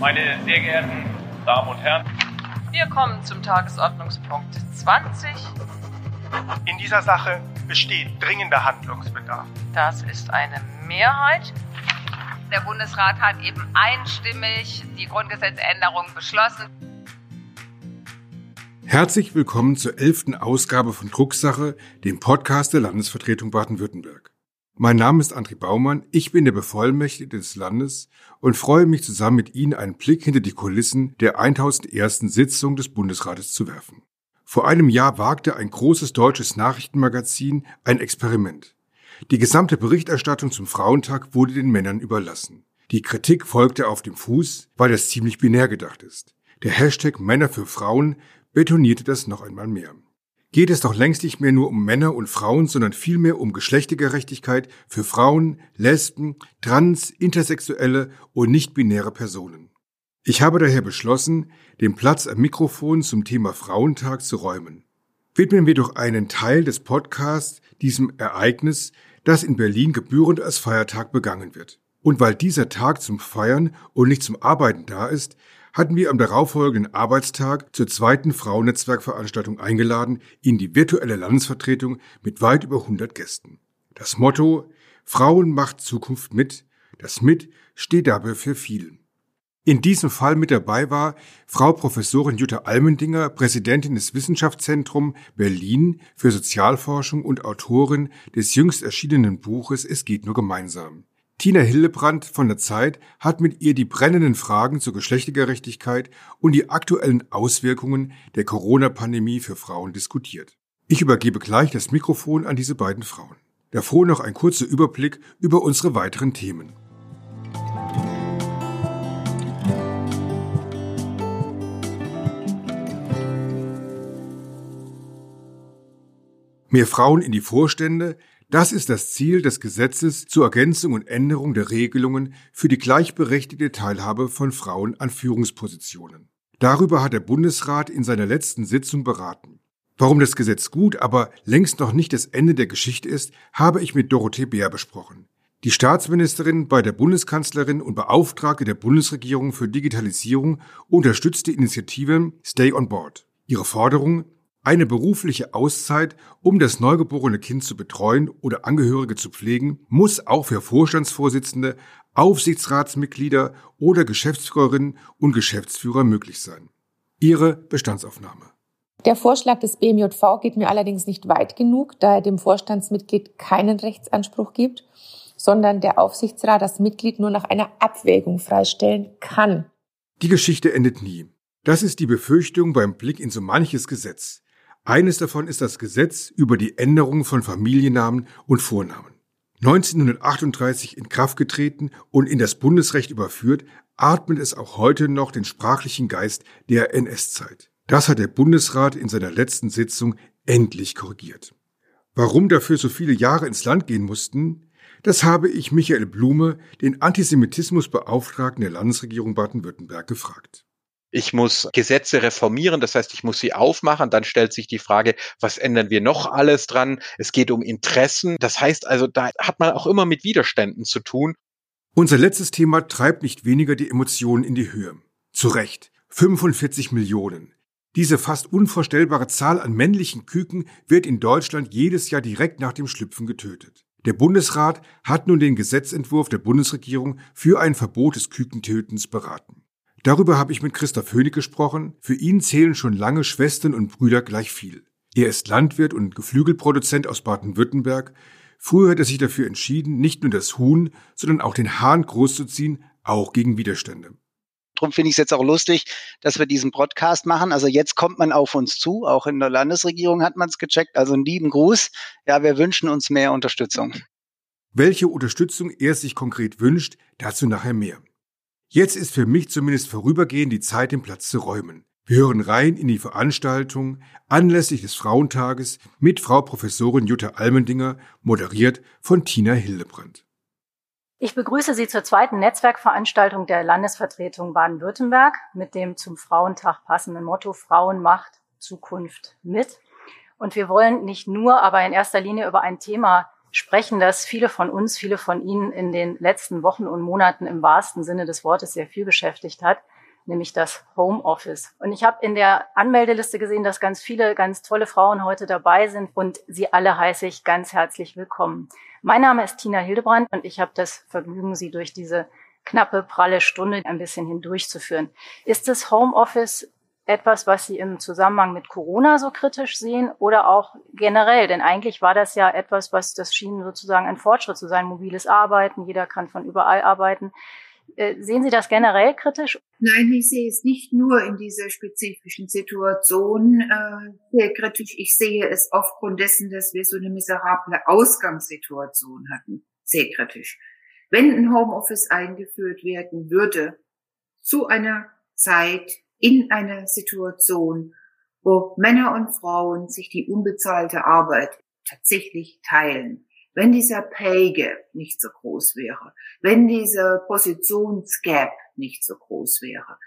Meine sehr geehrten Damen und Herren, wir kommen zum Tagesordnungspunkt 20. In dieser Sache besteht dringender Handlungsbedarf. Das ist eine Mehrheit. Der Bundesrat hat eben einstimmig die Grundgesetzänderung beschlossen. Herzlich willkommen zur elften Ausgabe von Drucksache, dem Podcast der Landesvertretung Baden-Württemberg. Mein Name ist André Baumann, ich bin der Bevollmächtigte des Landes und freue mich zusammen mit Ihnen einen Blick hinter die Kulissen der 1001. Sitzung des Bundesrates zu werfen. Vor einem Jahr wagte ein großes deutsches Nachrichtenmagazin ein Experiment. Die gesamte Berichterstattung zum Frauentag wurde den Männern überlassen. Die Kritik folgte auf dem Fuß, weil das ziemlich binär gedacht ist. Der Hashtag Männer für Frauen betonierte das noch einmal mehr geht es doch längst nicht mehr nur um Männer und Frauen, sondern vielmehr um Geschlechtergerechtigkeit für Frauen, Lesben, Trans, Intersexuelle und nicht-binäre Personen. Ich habe daher beschlossen, den Platz am Mikrofon zum Thema Frauentag zu räumen. Widmen wir doch einen Teil des Podcasts diesem Ereignis, das in Berlin gebührend als Feiertag begangen wird. Und weil dieser Tag zum Feiern und nicht zum Arbeiten da ist, hatten wir am darauffolgenden Arbeitstag zur zweiten Frauennetzwerkveranstaltung eingeladen in die virtuelle Landesvertretung mit weit über 100 Gästen. Das Motto Frauen macht Zukunft mit, das mit steht dabei für vielen. In diesem Fall mit dabei war Frau Professorin Jutta Almendinger, Präsidentin des Wissenschaftszentrum Berlin für Sozialforschung und Autorin des jüngst erschienenen Buches Es geht nur gemeinsam. Tina Hillebrand von der Zeit hat mit ihr die brennenden Fragen zur Geschlechtergerechtigkeit und die aktuellen Auswirkungen der Corona-Pandemie für Frauen diskutiert. Ich übergebe gleich das Mikrofon an diese beiden Frauen. Davor noch ein kurzer Überblick über unsere weiteren Themen. Mehr Frauen in die Vorstände, das ist das Ziel des Gesetzes zur Ergänzung und Änderung der Regelungen für die gleichberechtigte Teilhabe von Frauen an Führungspositionen. Darüber hat der Bundesrat in seiner letzten Sitzung beraten. Warum das Gesetz gut, aber längst noch nicht das Ende der Geschichte ist, habe ich mit Dorothee Bär besprochen. Die Staatsministerin bei der Bundeskanzlerin und Beauftragte der Bundesregierung für Digitalisierung unterstützt die Initiative Stay on Board. Ihre Forderung, eine berufliche Auszeit, um das neugeborene Kind zu betreuen oder Angehörige zu pflegen, muss auch für Vorstandsvorsitzende, Aufsichtsratsmitglieder oder Geschäftsführerinnen und Geschäftsführer möglich sein. Ihre Bestandsaufnahme. Der Vorschlag des BMJV geht mir allerdings nicht weit genug, da er dem Vorstandsmitglied keinen Rechtsanspruch gibt, sondern der Aufsichtsrat das Mitglied nur nach einer Abwägung freistellen kann. Die Geschichte endet nie. Das ist die Befürchtung beim Blick in so manches Gesetz. Eines davon ist das Gesetz über die Änderung von Familiennamen und Vornamen. 1938 in Kraft getreten und in das Bundesrecht überführt, atmet es auch heute noch den sprachlichen Geist der NS-Zeit. Das hat der Bundesrat in seiner letzten Sitzung endlich korrigiert. Warum dafür so viele Jahre ins Land gehen mussten, das habe ich Michael Blume, den Antisemitismusbeauftragten der Landesregierung Baden-Württemberg, gefragt. Ich muss Gesetze reformieren, das heißt, ich muss sie aufmachen. Dann stellt sich die Frage, was ändern wir noch alles dran? Es geht um Interessen. Das heißt also, da hat man auch immer mit Widerständen zu tun. Unser letztes Thema treibt nicht weniger die Emotionen in die Höhe. Zu Recht. 45 Millionen. Diese fast unvorstellbare Zahl an männlichen Küken wird in Deutschland jedes Jahr direkt nach dem Schlüpfen getötet. Der Bundesrat hat nun den Gesetzentwurf der Bundesregierung für ein Verbot des Kükentötens beraten. Darüber habe ich mit Christoph Hönig gesprochen. Für ihn zählen schon lange Schwestern und Brüder gleich viel. Er ist Landwirt und Geflügelproduzent aus Baden-Württemberg. Früher hat er sich dafür entschieden, nicht nur das Huhn, sondern auch den Hahn großzuziehen, auch gegen Widerstände. Darum finde ich es jetzt auch lustig, dass wir diesen Podcast machen. Also jetzt kommt man auf uns zu. Auch in der Landesregierung hat man es gecheckt. Also einen lieben Gruß. Ja, wir wünschen uns mehr Unterstützung. Welche Unterstützung er sich konkret wünscht, dazu nachher mehr. Jetzt ist für mich zumindest vorübergehend die Zeit, den Platz zu räumen. Wir hören rein in die Veranstaltung anlässlich des Frauentages mit Frau Professorin Jutta Almendinger, moderiert von Tina Hildebrand. Ich begrüße Sie zur zweiten Netzwerkveranstaltung der Landesvertretung Baden-Württemberg mit dem zum Frauentag passenden Motto Frauen macht Zukunft mit. Und wir wollen nicht nur, aber in erster Linie über ein Thema sprechen, dass viele von uns, viele von Ihnen in den letzten Wochen und Monaten im wahrsten Sinne des Wortes sehr viel beschäftigt hat, nämlich das Homeoffice. Und ich habe in der Anmeldeliste gesehen, dass ganz viele ganz tolle Frauen heute dabei sind und Sie alle heiße ich ganz herzlich willkommen. Mein Name ist Tina Hildebrand und ich habe das Vergnügen, Sie durch diese knappe, pralle Stunde ein bisschen hindurchzuführen. Ist das Homeoffice etwas, was Sie im Zusammenhang mit Corona so kritisch sehen oder auch generell? Denn eigentlich war das ja etwas, was das schien sozusagen ein Fortschritt zu sein, mobiles Arbeiten, jeder kann von überall arbeiten. Äh, sehen Sie das generell kritisch? Nein, ich sehe es nicht nur in dieser spezifischen Situation äh, sehr kritisch. Ich sehe es aufgrund dessen, dass wir so eine miserable Ausgangssituation hatten, sehr kritisch. Wenn ein Homeoffice eingeführt werden würde, zu einer Zeit, in einer Situation, wo Männer und Frauen sich die unbezahlte Arbeit tatsächlich teilen, wenn dieser Pay Gap nicht so groß wäre, wenn dieser Positionsgap nicht so groß wäre,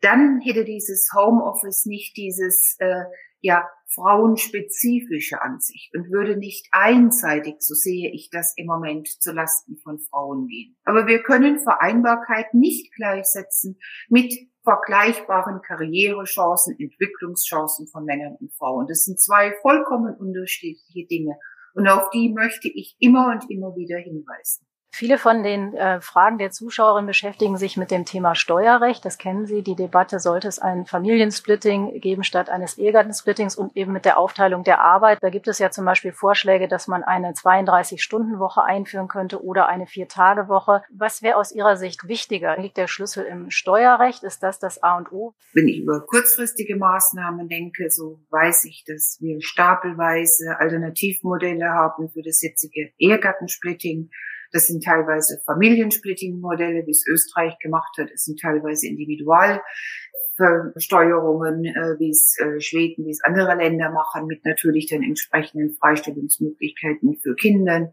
dann hätte dieses Homeoffice nicht dieses äh, ja frauenspezifische Ansicht und würde nicht einseitig, so sehe ich das im Moment, zu Lasten von Frauen gehen. Aber wir können Vereinbarkeit nicht gleichsetzen mit vergleichbaren Karrierechancen, Entwicklungschancen von Männern und Frauen. Das sind zwei vollkommen unterschiedliche Dinge. Und auf die möchte ich immer und immer wieder hinweisen. Viele von den äh, Fragen der Zuschauerinnen beschäftigen sich mit dem Thema Steuerrecht. Das kennen Sie. Die Debatte, sollte es ein Familiensplitting geben statt eines Ehegattensplittings und eben mit der Aufteilung der Arbeit. Da gibt es ja zum Beispiel Vorschläge, dass man eine 32-Stunden-Woche einführen könnte oder eine Vier-Tage-Woche. Was wäre aus Ihrer Sicht wichtiger? Liegt der Schlüssel im Steuerrecht? Ist das das A und O? Wenn ich über kurzfristige Maßnahmen denke, so weiß ich, dass wir stapelweise Alternativmodelle haben für das jetzige Ehegattensplitting. Das sind teilweise Familiensplitting-Modelle, wie es Österreich gemacht hat. Es sind teilweise Individualversteuerungen, äh, wie es äh, Schweden, wie es andere Länder machen, mit natürlich den entsprechenden Freistellungsmöglichkeiten für Kinder.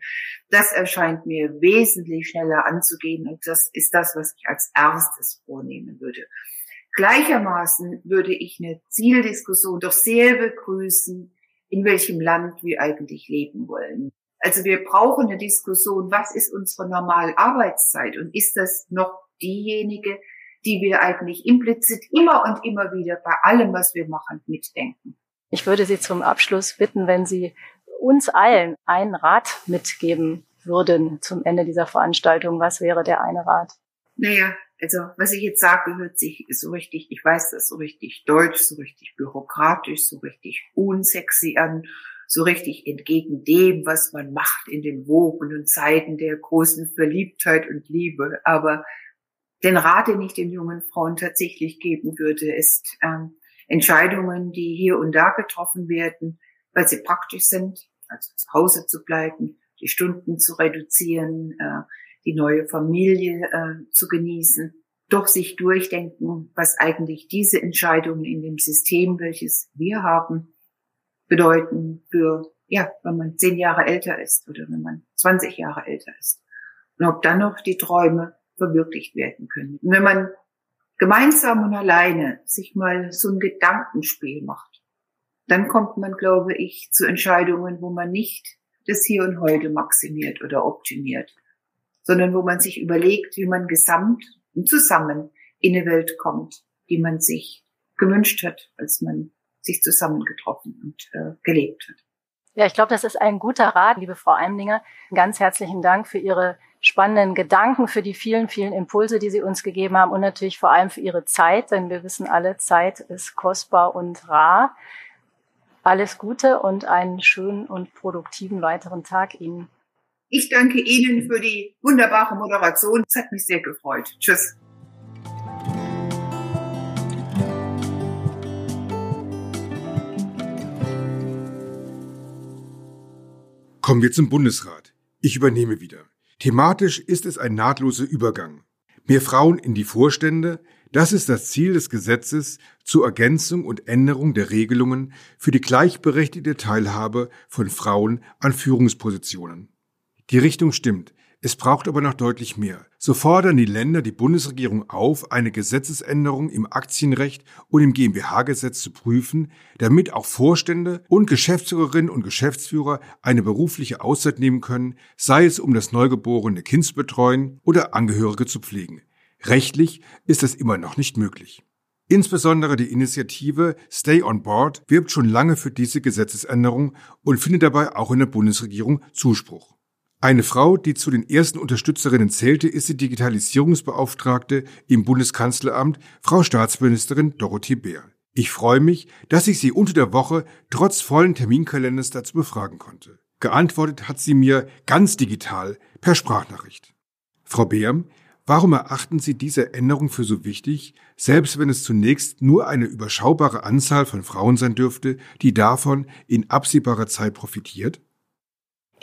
Das erscheint mir wesentlich schneller anzugehen und das ist das, was ich als erstes vornehmen würde. Gleichermaßen würde ich eine Zieldiskussion doch sehr begrüßen, in welchem Land wir eigentlich leben wollen. Also wir brauchen eine Diskussion, was ist unsere normale Arbeitszeit und ist das noch diejenige, die wir eigentlich implizit immer und immer wieder bei allem, was wir machen, mitdenken. Ich würde Sie zum Abschluss bitten, wenn Sie uns allen einen Rat mitgeben würden zum Ende dieser Veranstaltung. Was wäre der eine Rat? Naja, also was ich jetzt sage, hört sich so richtig, ich weiß das so richtig deutsch, so richtig bürokratisch, so richtig unsexy an so richtig entgegen dem, was man macht in den wogenden Zeiten der großen Verliebtheit und Liebe. Aber den Rat, den ich den jungen Frauen tatsächlich geben würde, ist ähm, Entscheidungen, die hier und da getroffen werden, weil sie praktisch sind, also zu Hause zu bleiben, die Stunden zu reduzieren, äh, die neue Familie äh, zu genießen, doch sich durchdenken, was eigentlich diese Entscheidungen in dem System, welches wir haben, bedeuten für, ja, wenn man zehn Jahre älter ist oder wenn man 20 Jahre älter ist. Und ob dann noch die Träume verwirklicht werden können. Und wenn man gemeinsam und alleine sich mal so ein Gedankenspiel macht, dann kommt man, glaube ich, zu Entscheidungen, wo man nicht das Hier und Heute maximiert oder optimiert, sondern wo man sich überlegt, wie man gesamt und zusammen in eine Welt kommt, die man sich gewünscht hat, als man sich zusammengetroffen und äh, gelebt hat. Ja, ich glaube, das ist ein guter Rat, liebe Frau Eimlinger. Ganz herzlichen Dank für Ihre spannenden Gedanken, für die vielen, vielen Impulse, die Sie uns gegeben haben und natürlich vor allem für Ihre Zeit, denn wir wissen alle, Zeit ist kostbar und rar. Alles Gute und einen schönen und produktiven weiteren Tag Ihnen. Ich danke Ihnen für die wunderbare Moderation. Es hat mich sehr gefreut. Tschüss. Kommen wir zum Bundesrat. Ich übernehme wieder. Thematisch ist es ein nahtloser Übergang. Mehr Frauen in die Vorstände, das ist das Ziel des Gesetzes zur Ergänzung und Änderung der Regelungen für die gleichberechtigte Teilhabe von Frauen an Führungspositionen. Die Richtung stimmt, Es braucht aber noch deutlich mehr. So fordern die Länder die Bundesregierung auf, eine Gesetzesänderung im Aktienrecht und im GmbH-Gesetz zu prüfen, damit auch Vorstände und Geschäftsführerinnen und Geschäftsführer eine berufliche Auszeit nehmen können, sei es um das neugeborene Kind zu betreuen oder Angehörige zu pflegen. Rechtlich ist das immer noch nicht möglich. Insbesondere die Initiative Stay on Board wirbt schon lange für diese Gesetzesänderung und findet dabei auch in der Bundesregierung Zuspruch. Eine Frau, die zu den ersten Unterstützerinnen zählte, ist die Digitalisierungsbeauftragte im Bundeskanzleramt, Frau Staatsministerin Dorothee Bär. Ich freue mich, dass ich sie unter der Woche trotz vollen Terminkalenders dazu befragen konnte. Geantwortet hat sie mir ganz digital per Sprachnachricht. Frau Beer, Warum erachten Sie diese Änderung für so wichtig, selbst wenn es zunächst nur eine überschaubare Anzahl von Frauen sein dürfte, die davon in absehbarer Zeit profitiert?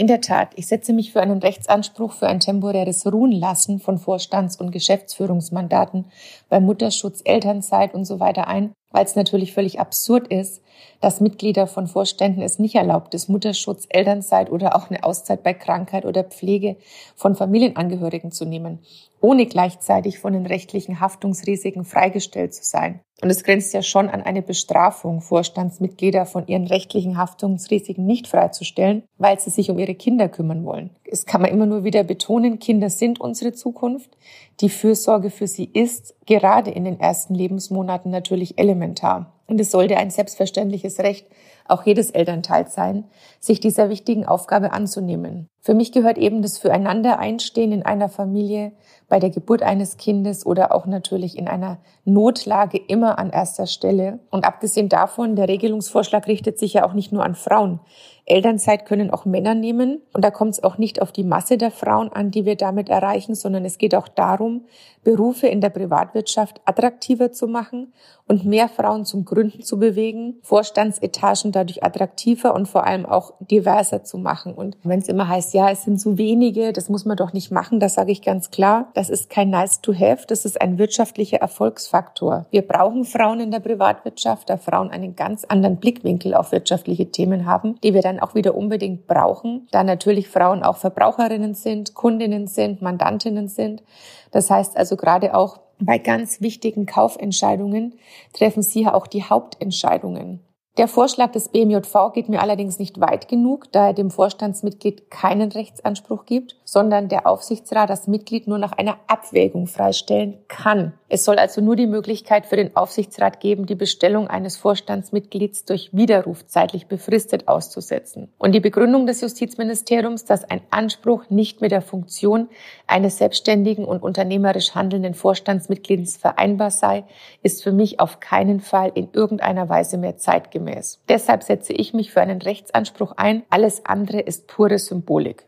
In der Tat, ich setze mich für einen Rechtsanspruch für ein temporäres Ruhenlassen von Vorstands- und Geschäftsführungsmandaten bei Mutterschutz, Elternzeit und so weiter ein, weil es natürlich völlig absurd ist, dass Mitglieder von Vorständen es nicht erlaubt ist, Mutterschutz, Elternzeit oder auch eine Auszeit bei Krankheit oder Pflege von Familienangehörigen zu nehmen, ohne gleichzeitig von den rechtlichen Haftungsrisiken freigestellt zu sein. Und es grenzt ja schon an eine Bestrafung, Vorstandsmitglieder von ihren rechtlichen Haftungsrisiken nicht freizustellen, weil sie sich um ihre Kinder kümmern wollen. Es kann man immer nur wieder betonen, Kinder sind unsere Zukunft. Die Fürsorge für sie ist gerade in den ersten Lebensmonaten natürlich elementar. Und es sollte ein selbstverständliches Recht auch jedes Elternteils sein, sich dieser wichtigen Aufgabe anzunehmen. Für mich gehört eben das Füreinander-Einstehen in einer Familie, bei der Geburt eines Kindes oder auch natürlich in einer Notlage immer an erster Stelle. Und abgesehen davon, der Regelungsvorschlag richtet sich ja auch nicht nur an Frauen. Elternzeit können auch Männer nehmen. Und da kommt es auch nicht auf die Masse der Frauen an, die wir damit erreichen, sondern es geht auch darum, Berufe in der Privatwirtschaft attraktiver zu machen und mehr Frauen zum Gründen zu bewegen, Vorstandsetagen dadurch attraktiver und vor allem auch diverser zu machen. Und wenn es immer heißt, ja, es sind zu wenige, das muss man doch nicht machen, das sage ich ganz klar. Das ist kein nice to have, das ist ein wirtschaftlicher Erfolgsfaktor. Wir brauchen Frauen in der Privatwirtschaft, da Frauen einen ganz anderen Blickwinkel auf wirtschaftliche Themen haben, die wir dann auch wieder unbedingt brauchen, da natürlich Frauen auch Verbraucherinnen sind, Kundinnen sind, Mandantinnen sind. Das heißt also gerade auch bei ganz wichtigen Kaufentscheidungen treffen Sie ja auch die Hauptentscheidungen. Der Vorschlag des BMJV geht mir allerdings nicht weit genug, da er dem Vorstandsmitglied keinen Rechtsanspruch gibt, sondern der Aufsichtsrat das Mitglied nur nach einer Abwägung freistellen kann. Es soll also nur die Möglichkeit für den Aufsichtsrat geben, die Bestellung eines Vorstandsmitglieds durch Widerruf zeitlich befristet auszusetzen. Und die Begründung des Justizministeriums, dass ein Anspruch nicht mit der Funktion eines selbstständigen und unternehmerisch handelnden Vorstandsmitglieds vereinbar sei, ist für mich auf keinen Fall in irgendeiner Weise mehr zeitgemäß. Deshalb setze ich mich für einen Rechtsanspruch ein. Alles andere ist pure Symbolik.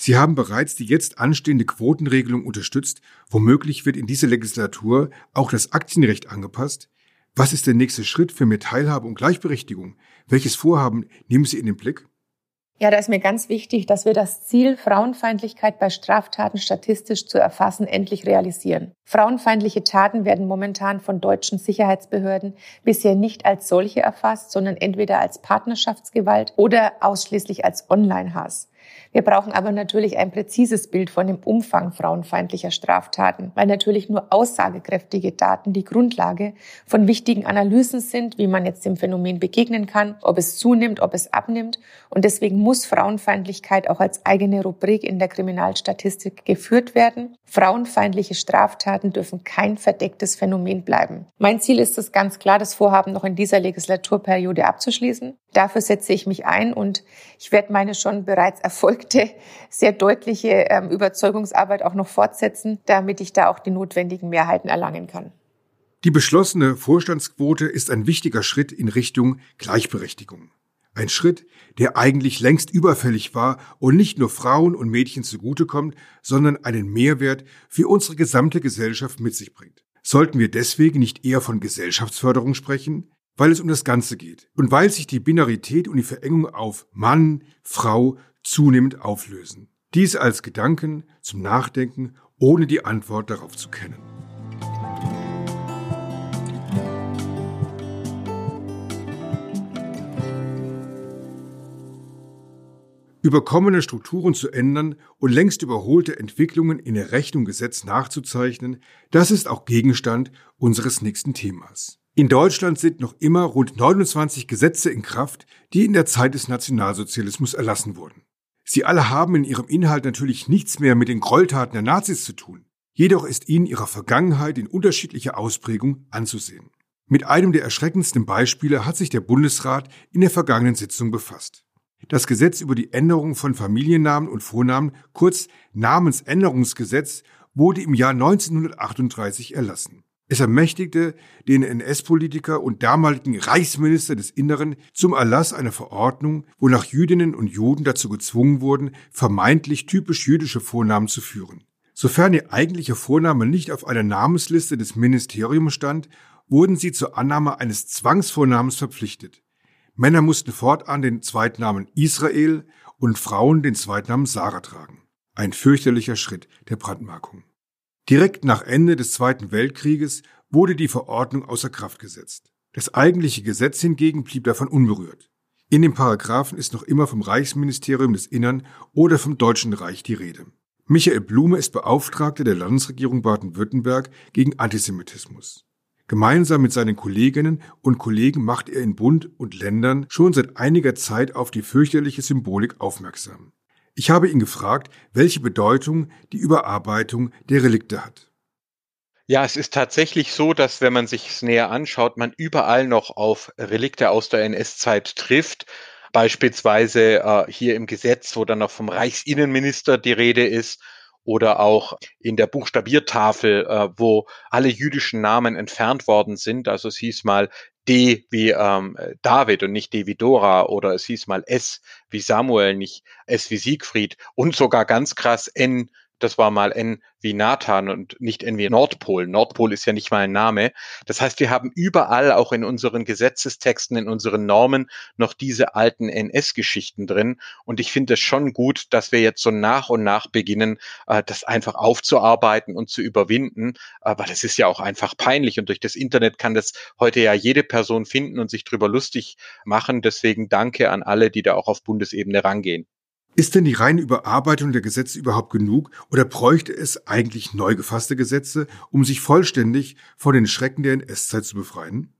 Sie haben bereits die jetzt anstehende Quotenregelung unterstützt. Womöglich wird in dieser Legislatur auch das Aktienrecht angepasst. Was ist der nächste Schritt für mehr Teilhabe und Gleichberechtigung? Welches Vorhaben nehmen Sie in den Blick? Ja, da ist mir ganz wichtig, dass wir das Ziel, Frauenfeindlichkeit bei Straftaten statistisch zu erfassen, endlich realisieren. Frauenfeindliche Taten werden momentan von deutschen Sicherheitsbehörden bisher nicht als solche erfasst, sondern entweder als Partnerschaftsgewalt oder ausschließlich als Online-Hass. Wir brauchen aber natürlich ein präzises Bild von dem Umfang frauenfeindlicher Straftaten, weil natürlich nur aussagekräftige Daten die Grundlage von wichtigen Analysen sind, wie man jetzt dem Phänomen begegnen kann, ob es zunimmt, ob es abnimmt. Und deswegen muss Frauenfeindlichkeit auch als eigene Rubrik in der Kriminalstatistik geführt werden. Frauenfeindliche Straftaten dürfen kein verdecktes Phänomen bleiben. Mein Ziel ist es ganz klar, das Vorhaben noch in dieser Legislaturperiode abzuschließen. Dafür setze ich mich ein und ich werde meine schon bereits erfolgte, sehr deutliche ähm, Überzeugungsarbeit auch noch fortsetzen, damit ich da auch die notwendigen Mehrheiten erlangen kann. Die beschlossene Vorstandsquote ist ein wichtiger Schritt in Richtung Gleichberechtigung. Ein Schritt, der eigentlich längst überfällig war und nicht nur Frauen und Mädchen zugutekommt, sondern einen Mehrwert für unsere gesamte Gesellschaft mit sich bringt. Sollten wir deswegen nicht eher von Gesellschaftsförderung sprechen? weil es um das Ganze geht und weil sich die Binarität und die Verengung auf Mann, Frau zunehmend auflösen. Dies als Gedanken zum Nachdenken, ohne die Antwort darauf zu kennen. Überkommene Strukturen zu ändern und längst überholte Entwicklungen in der Rechnung Gesetz nachzuzeichnen, das ist auch Gegenstand unseres nächsten Themas. In Deutschland sind noch immer rund 29 Gesetze in Kraft, die in der Zeit des Nationalsozialismus erlassen wurden. Sie alle haben in ihrem Inhalt natürlich nichts mehr mit den Gräueltaten der Nazis zu tun. Jedoch ist ihnen ihre Vergangenheit in unterschiedlicher Ausprägung anzusehen. Mit einem der erschreckendsten Beispiele hat sich der Bundesrat in der vergangenen Sitzung befasst. Das Gesetz über die Änderung von Familiennamen und Vornamen, kurz Namensänderungsgesetz, wurde im Jahr 1938 erlassen. Es ermächtigte den NS-Politiker und damaligen Reichsminister des Inneren zum Erlass einer Verordnung, wonach Jüdinnen und Juden dazu gezwungen wurden, vermeintlich typisch jüdische Vornamen zu führen. Sofern ihr eigentlicher Vorname nicht auf einer Namensliste des Ministeriums stand, wurden sie zur Annahme eines Zwangsvornamens verpflichtet. Männer mussten fortan den Zweitnamen Israel und Frauen den Zweitnamen Sarah tragen. Ein fürchterlicher Schritt der Brandmarkung. Direkt nach Ende des Zweiten Weltkrieges wurde die Verordnung außer Kraft gesetzt. Das eigentliche Gesetz hingegen blieb davon unberührt. In den Paragraphen ist noch immer vom Reichsministerium des Innern oder vom Deutschen Reich die Rede. Michael Blume ist Beauftragter der Landesregierung Baden-Württemberg gegen Antisemitismus. Gemeinsam mit seinen Kolleginnen und Kollegen macht er in Bund und Ländern schon seit einiger Zeit auf die fürchterliche Symbolik aufmerksam. Ich habe ihn gefragt, welche Bedeutung die Überarbeitung der Relikte hat. Ja, es ist tatsächlich so, dass wenn man sich es näher anschaut, man überall noch auf Relikte aus der NS-Zeit trifft. Beispielsweise äh, hier im Gesetz, wo dann noch vom Reichsinnenminister die Rede ist, oder auch in der Buchstabiertafel, äh, wo alle jüdischen Namen entfernt worden sind. Also es hieß mal D wie ähm, David und nicht D wie Dora oder es hieß mal S wie Samuel, nicht S wie Siegfried und sogar ganz krass N das war mal N wie Nathan und nicht N wie Nordpol. Nordpol ist ja nicht mal ein Name. Das heißt, wir haben überall auch in unseren Gesetzestexten, in unseren Normen noch diese alten NS-Geschichten drin. Und ich finde es schon gut, dass wir jetzt so nach und nach beginnen, äh, das einfach aufzuarbeiten und zu überwinden. Aber das ist ja auch einfach peinlich. Und durch das Internet kann das heute ja jede Person finden und sich drüber lustig machen. Deswegen danke an alle, die da auch auf Bundesebene rangehen. Ist denn die reine Überarbeitung der Gesetze überhaupt genug oder bräuchte es eigentlich neu gefasste Gesetze, um sich vollständig vor den Schrecken der NS-Zeit zu befreien?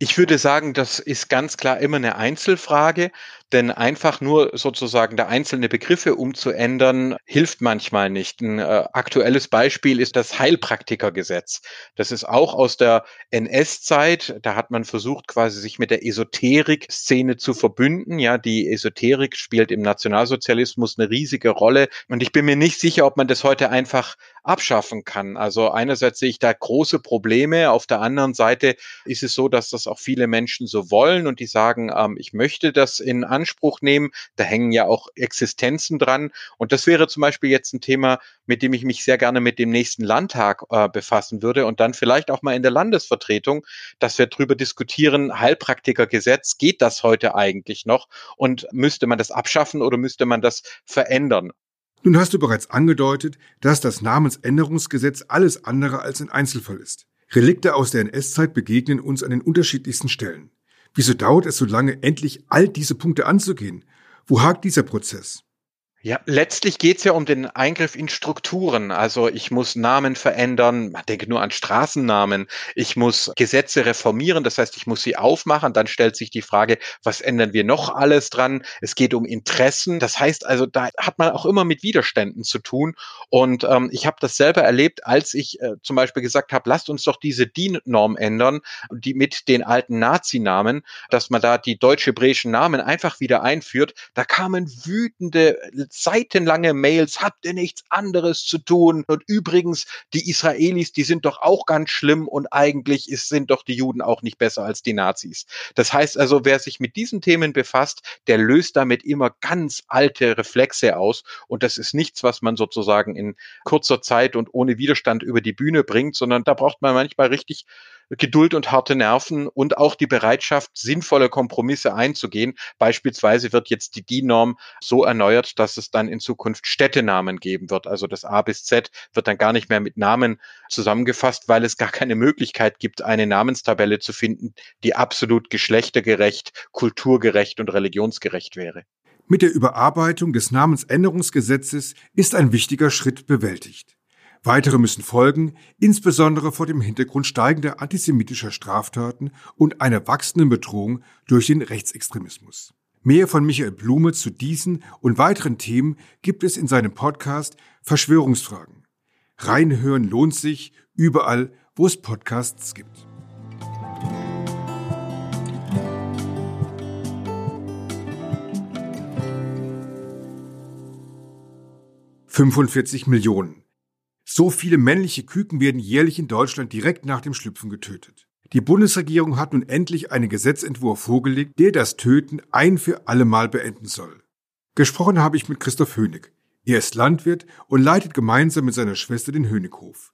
Ich würde sagen, das ist ganz klar immer eine Einzelfrage, denn einfach nur sozusagen da einzelne Begriffe umzuändern, hilft manchmal nicht. Ein äh, aktuelles Beispiel ist das Heilpraktikergesetz. Das ist auch aus der NS-Zeit. Da hat man versucht, quasi sich mit der Esoterik-Szene zu verbünden. Ja, die Esoterik spielt im Nationalsozialismus eine riesige Rolle. Und ich bin mir nicht sicher, ob man das heute einfach abschaffen kann. Also einerseits sehe ich da große Probleme. Auf der anderen Seite ist es so, dass das auch viele Menschen so wollen und die sagen, ähm, ich möchte das in Anspruch nehmen. Da hängen ja auch Existenzen dran. Und das wäre zum Beispiel jetzt ein Thema, mit dem ich mich sehr gerne mit dem nächsten Landtag äh, befassen würde und dann vielleicht auch mal in der Landesvertretung, dass wir darüber diskutieren, Heilpraktikergesetz, geht das heute eigentlich noch? Und müsste man das abschaffen oder müsste man das verändern? Nun hast du bereits angedeutet, dass das Namensänderungsgesetz alles andere als ein Einzelfall ist. Relikte aus der NS-Zeit begegnen uns an den unterschiedlichsten Stellen. Wieso dauert es so lange, endlich all diese Punkte anzugehen? Wo hakt dieser Prozess? Ja, letztlich geht's ja um den Eingriff in Strukturen. Also ich muss Namen verändern, man denke nur an Straßennamen. Ich muss Gesetze reformieren, das heißt, ich muss sie aufmachen. Dann stellt sich die Frage, was ändern wir noch alles dran? Es geht um Interessen. Das heißt also, da hat man auch immer mit Widerständen zu tun. Und ähm, ich habe das selber erlebt, als ich äh, zum Beispiel gesagt habe, lasst uns doch diese DIN-Norm ändern, die mit den alten Nazi-Namen, dass man da die deutsch-hebräischen Namen einfach wieder einführt. Da kamen wütende seitenlange Mails, habt ihr nichts anderes zu tun? Und übrigens, die Israelis, die sind doch auch ganz schlimm und eigentlich ist, sind doch die Juden auch nicht besser als die Nazis. Das heißt also, wer sich mit diesen Themen befasst, der löst damit immer ganz alte Reflexe aus und das ist nichts, was man sozusagen in kurzer Zeit und ohne Widerstand über die Bühne bringt, sondern da braucht man manchmal richtig Geduld und harte Nerven und auch die Bereitschaft, sinnvolle Kompromisse einzugehen. Beispielsweise wird jetzt die DIN-Norm so erneuert, dass es dann in Zukunft Städtenamen geben wird. Also das A bis Z wird dann gar nicht mehr mit Namen zusammengefasst, weil es gar keine Möglichkeit gibt, eine Namenstabelle zu finden, die absolut geschlechtergerecht, kulturgerecht und religionsgerecht wäre. Mit der Überarbeitung des Namensänderungsgesetzes ist ein wichtiger Schritt bewältigt. Weitere müssen folgen, insbesondere vor dem Hintergrund steigender antisemitischer Straftaten und einer wachsenden Bedrohung durch den Rechtsextremismus. Mehr von Michael Blume zu diesen und weiteren Themen gibt es in seinem Podcast Verschwörungsfragen. Reinhören lohnt sich überall, wo es Podcasts gibt. »45 Millionen. So viele männliche Küken werden jährlich in Deutschland direkt nach dem Schlüpfen getötet. Die Bundesregierung hat nun endlich einen Gesetzentwurf vorgelegt, der das Töten ein für alle Mal beenden soll. Gesprochen habe ich mit Christoph Hönig. Er ist Landwirt und leitet gemeinsam mit seiner Schwester den Hönighof.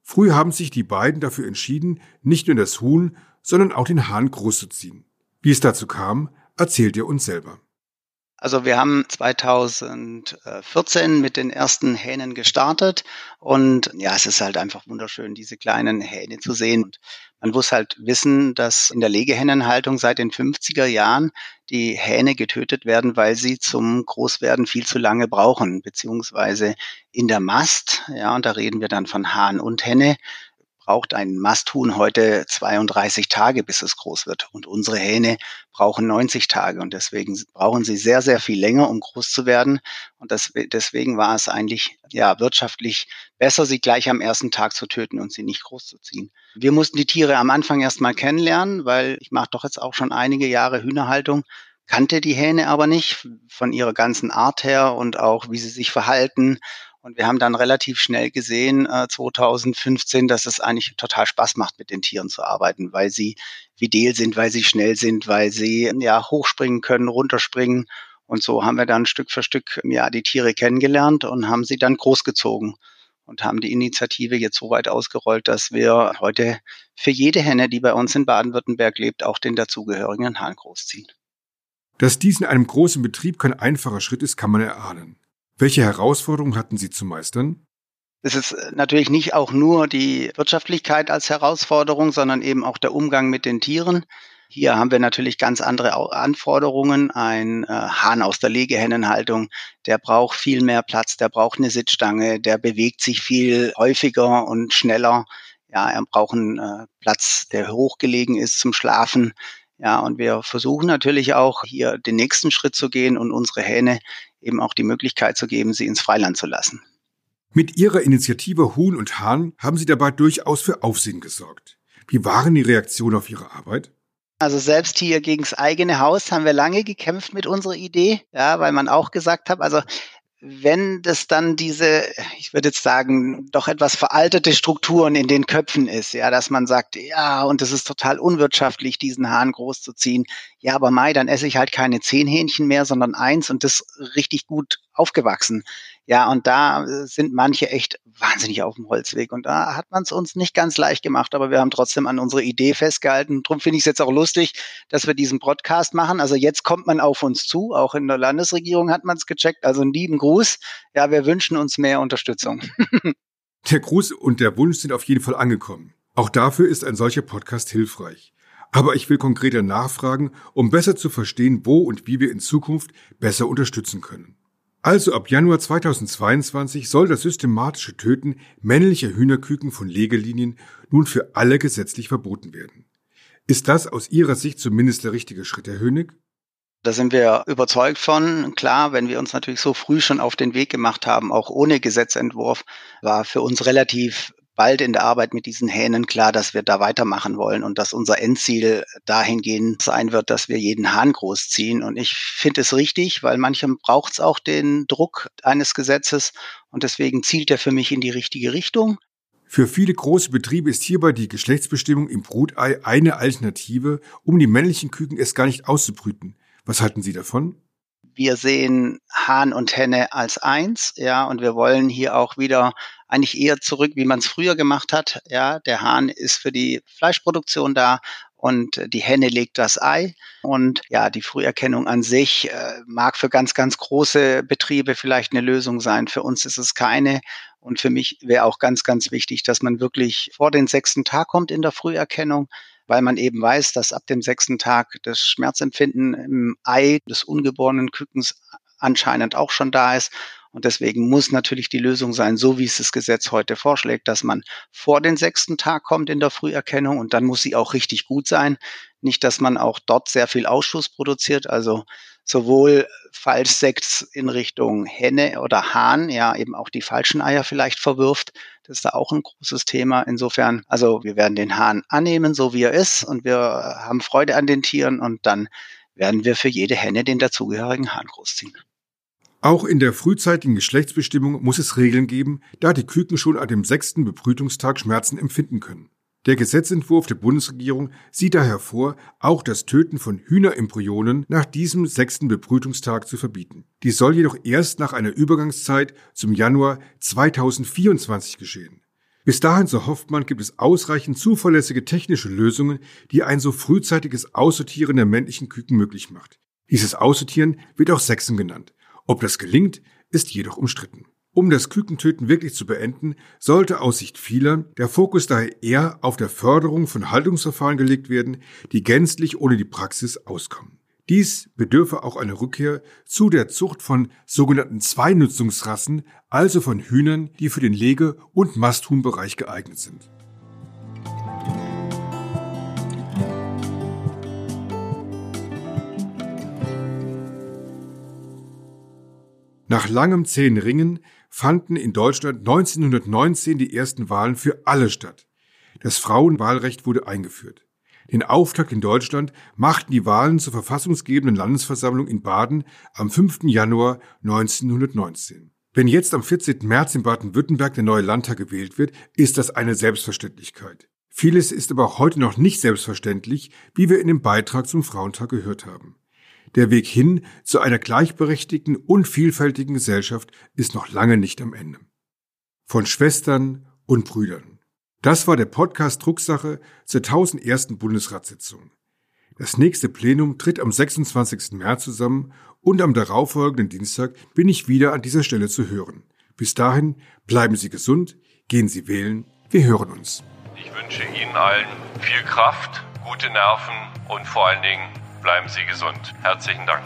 Früh haben sich die beiden dafür entschieden, nicht nur das Huhn, sondern auch den Hahn großzuziehen. Wie es dazu kam, erzählt er uns selber. Also wir haben 2014 mit den ersten Hähnen gestartet und ja, es ist halt einfach wunderschön, diese kleinen Hähne zu sehen. Und man muss halt wissen, dass in der Legehennenhaltung seit den 50er Jahren die Hähne getötet werden, weil sie zum Großwerden viel zu lange brauchen, beziehungsweise in der Mast, ja, und da reden wir dann von Hahn und Henne, braucht ein Masthuhn heute 32 Tage, bis es groß wird. Und unsere Hähne brauchen 90 Tage. Und deswegen brauchen sie sehr, sehr viel länger, um groß zu werden. Und das, deswegen war es eigentlich ja, wirtschaftlich besser, sie gleich am ersten Tag zu töten und sie nicht groß zu ziehen. Wir mussten die Tiere am Anfang erstmal kennenlernen, weil ich mache doch jetzt auch schon einige Jahre Hühnerhaltung kannte die Hähne aber nicht von ihrer ganzen Art her und auch wie sie sich verhalten und wir haben dann relativ schnell gesehen, äh, 2015, dass es eigentlich total Spaß macht, mit den Tieren zu arbeiten, weil sie fidel sind, weil sie schnell sind, weil sie ja hochspringen können, runterspringen. Und so haben wir dann Stück für Stück ja die Tiere kennengelernt und haben sie dann großgezogen und haben die Initiative jetzt so weit ausgerollt, dass wir heute für jede Henne, die bei uns in Baden-Württemberg lebt, auch den dazugehörigen Hahn großziehen. Dass dies in einem großen Betrieb kein einfacher Schritt ist, kann man erahnen. Welche Herausforderungen hatten Sie zu meistern? Es ist natürlich nicht auch nur die Wirtschaftlichkeit als Herausforderung, sondern eben auch der Umgang mit den Tieren. Hier haben wir natürlich ganz andere Anforderungen. Ein äh, Hahn aus der Legehennenhaltung, der braucht viel mehr Platz, der braucht eine Sitzstange, der bewegt sich viel häufiger und schneller. Ja, er braucht einen äh, Platz, der hochgelegen ist zum Schlafen. Ja, und wir versuchen natürlich auch hier den nächsten Schritt zu gehen und unsere Hähne eben auch die Möglichkeit zu geben, sie ins Freiland zu lassen. Mit Ihrer Initiative Huhn und Hahn haben Sie dabei durchaus für Aufsehen gesorgt. Wie waren die Reaktionen auf Ihre Arbeit? Also selbst hier gegens eigene Haus haben wir lange gekämpft mit unserer Idee, ja, weil man auch gesagt hat, also wenn das dann diese, ich würde jetzt sagen, doch etwas veraltete Strukturen in den Köpfen ist, ja, dass man sagt, ja, und es ist total unwirtschaftlich, diesen Hahn großzuziehen. Ja, aber Mai, dann esse ich halt keine zehn Hähnchen mehr, sondern eins und das richtig gut aufgewachsen. Ja, und da äh, sind manche echt wahnsinnig auf dem Holzweg. Und da hat man es uns nicht ganz leicht gemacht, aber wir haben trotzdem an unsere Idee festgehalten. Drum finde ich es jetzt auch lustig, dass wir diesen Podcast machen. Also jetzt kommt man auf uns zu. Auch in der Landesregierung hat man es gecheckt. Also einen lieben Gruß. Ja, wir wünschen uns mehr Unterstützung. der Gruß und der Wunsch sind auf jeden Fall angekommen. Auch dafür ist ein solcher Podcast hilfreich. Aber ich will konkreter nachfragen, um besser zu verstehen, wo und wie wir in Zukunft besser unterstützen können. Also ab Januar 2022 soll das systematische Töten männlicher Hühnerküken von Legelinien nun für alle gesetzlich verboten werden. Ist das aus Ihrer Sicht zumindest der richtige Schritt, Herr Hönig? Da sind wir überzeugt von. Klar, wenn wir uns natürlich so früh schon auf den Weg gemacht haben, auch ohne Gesetzentwurf, war für uns relativ bald in der Arbeit mit diesen Hähnen klar, dass wir da weitermachen wollen und dass unser Endziel dahingehend sein wird, dass wir jeden Hahn großziehen. Und ich finde es richtig, weil manchem braucht es auch den Druck eines Gesetzes und deswegen zielt er für mich in die richtige Richtung. Für viele große Betriebe ist hierbei die Geschlechtsbestimmung im Brutei eine Alternative, um die männlichen Küken erst gar nicht auszubrüten. Was halten Sie davon? Wir sehen Hahn und Henne als eins, ja, und wir wollen hier auch wieder eigentlich eher zurück, wie man es früher gemacht hat. Ja, der Hahn ist für die Fleischproduktion da und die Henne legt das Ei. Und ja, die Früherkennung an sich äh, mag für ganz, ganz große Betriebe vielleicht eine Lösung sein. Für uns ist es keine. Und für mich wäre auch ganz, ganz wichtig, dass man wirklich vor den sechsten Tag kommt in der Früherkennung weil man eben weiß, dass ab dem sechsten Tag das Schmerzempfinden im Ei des ungeborenen Kükens anscheinend auch schon da ist. Und deswegen muss natürlich die Lösung sein, so wie es das Gesetz heute vorschlägt, dass man vor den sechsten Tag kommt in der Früherkennung und dann muss sie auch richtig gut sein. Nicht, dass man auch dort sehr viel Ausschuss produziert, also sowohl Falschsekt in Richtung Henne oder Hahn, ja eben auch die falschen Eier vielleicht verwirft. Das ist da auch ein großes Thema. Insofern, also wir werden den Hahn annehmen, so wie er ist und wir haben Freude an den Tieren und dann werden wir für jede Henne den dazugehörigen Hahn großziehen. Auch in der frühzeitigen Geschlechtsbestimmung muss es Regeln geben, da die Küken schon an dem sechsten Bebrütungstag Schmerzen empfinden können. Der Gesetzentwurf der Bundesregierung sieht daher vor, auch das Töten von Hühnerembryonen nach diesem sechsten Bebrütungstag zu verbieten. Dies soll jedoch erst nach einer Übergangszeit zum Januar 2024 geschehen. Bis dahin, so hofft man, gibt es ausreichend zuverlässige technische Lösungen, die ein so frühzeitiges Aussortieren der männlichen Küken möglich macht. Dieses Aussortieren wird auch Sexen genannt. Ob das gelingt, ist jedoch umstritten. Um das Kükentöten wirklich zu beenden, sollte aus Sicht vieler der Fokus daher eher auf der Förderung von Haltungsverfahren gelegt werden, die gänzlich ohne die Praxis auskommen. Dies bedürfe auch einer Rückkehr zu der Zucht von sogenannten Zweinutzungsrassen, also von Hühnern, die für den Lege- und Masthuhnbereich geeignet sind. Nach langem zähen Ringen fanden in Deutschland 1919 die ersten Wahlen für alle statt. Das Frauenwahlrecht wurde eingeführt. Den Auftakt in Deutschland machten die Wahlen zur verfassungsgebenden Landesversammlung in Baden am 5. Januar 1919. Wenn jetzt am 14. März in Baden-Württemberg der neue Landtag gewählt wird, ist das eine Selbstverständlichkeit. Vieles ist aber auch heute noch nicht selbstverständlich, wie wir in dem Beitrag zum Frauentag gehört haben. Der Weg hin zu einer gleichberechtigten und vielfältigen Gesellschaft ist noch lange nicht am Ende. Von Schwestern und Brüdern. Das war der Podcast Drucksache zur 1001. Bundesratssitzung. Das nächste Plenum tritt am 26. März zusammen und am darauffolgenden Dienstag bin ich wieder an dieser Stelle zu hören. Bis dahin bleiben Sie gesund, gehen Sie wählen, wir hören uns. Ich wünsche Ihnen allen viel Kraft, gute Nerven und vor allen Dingen Bleiben Sie gesund. Herzlichen Dank.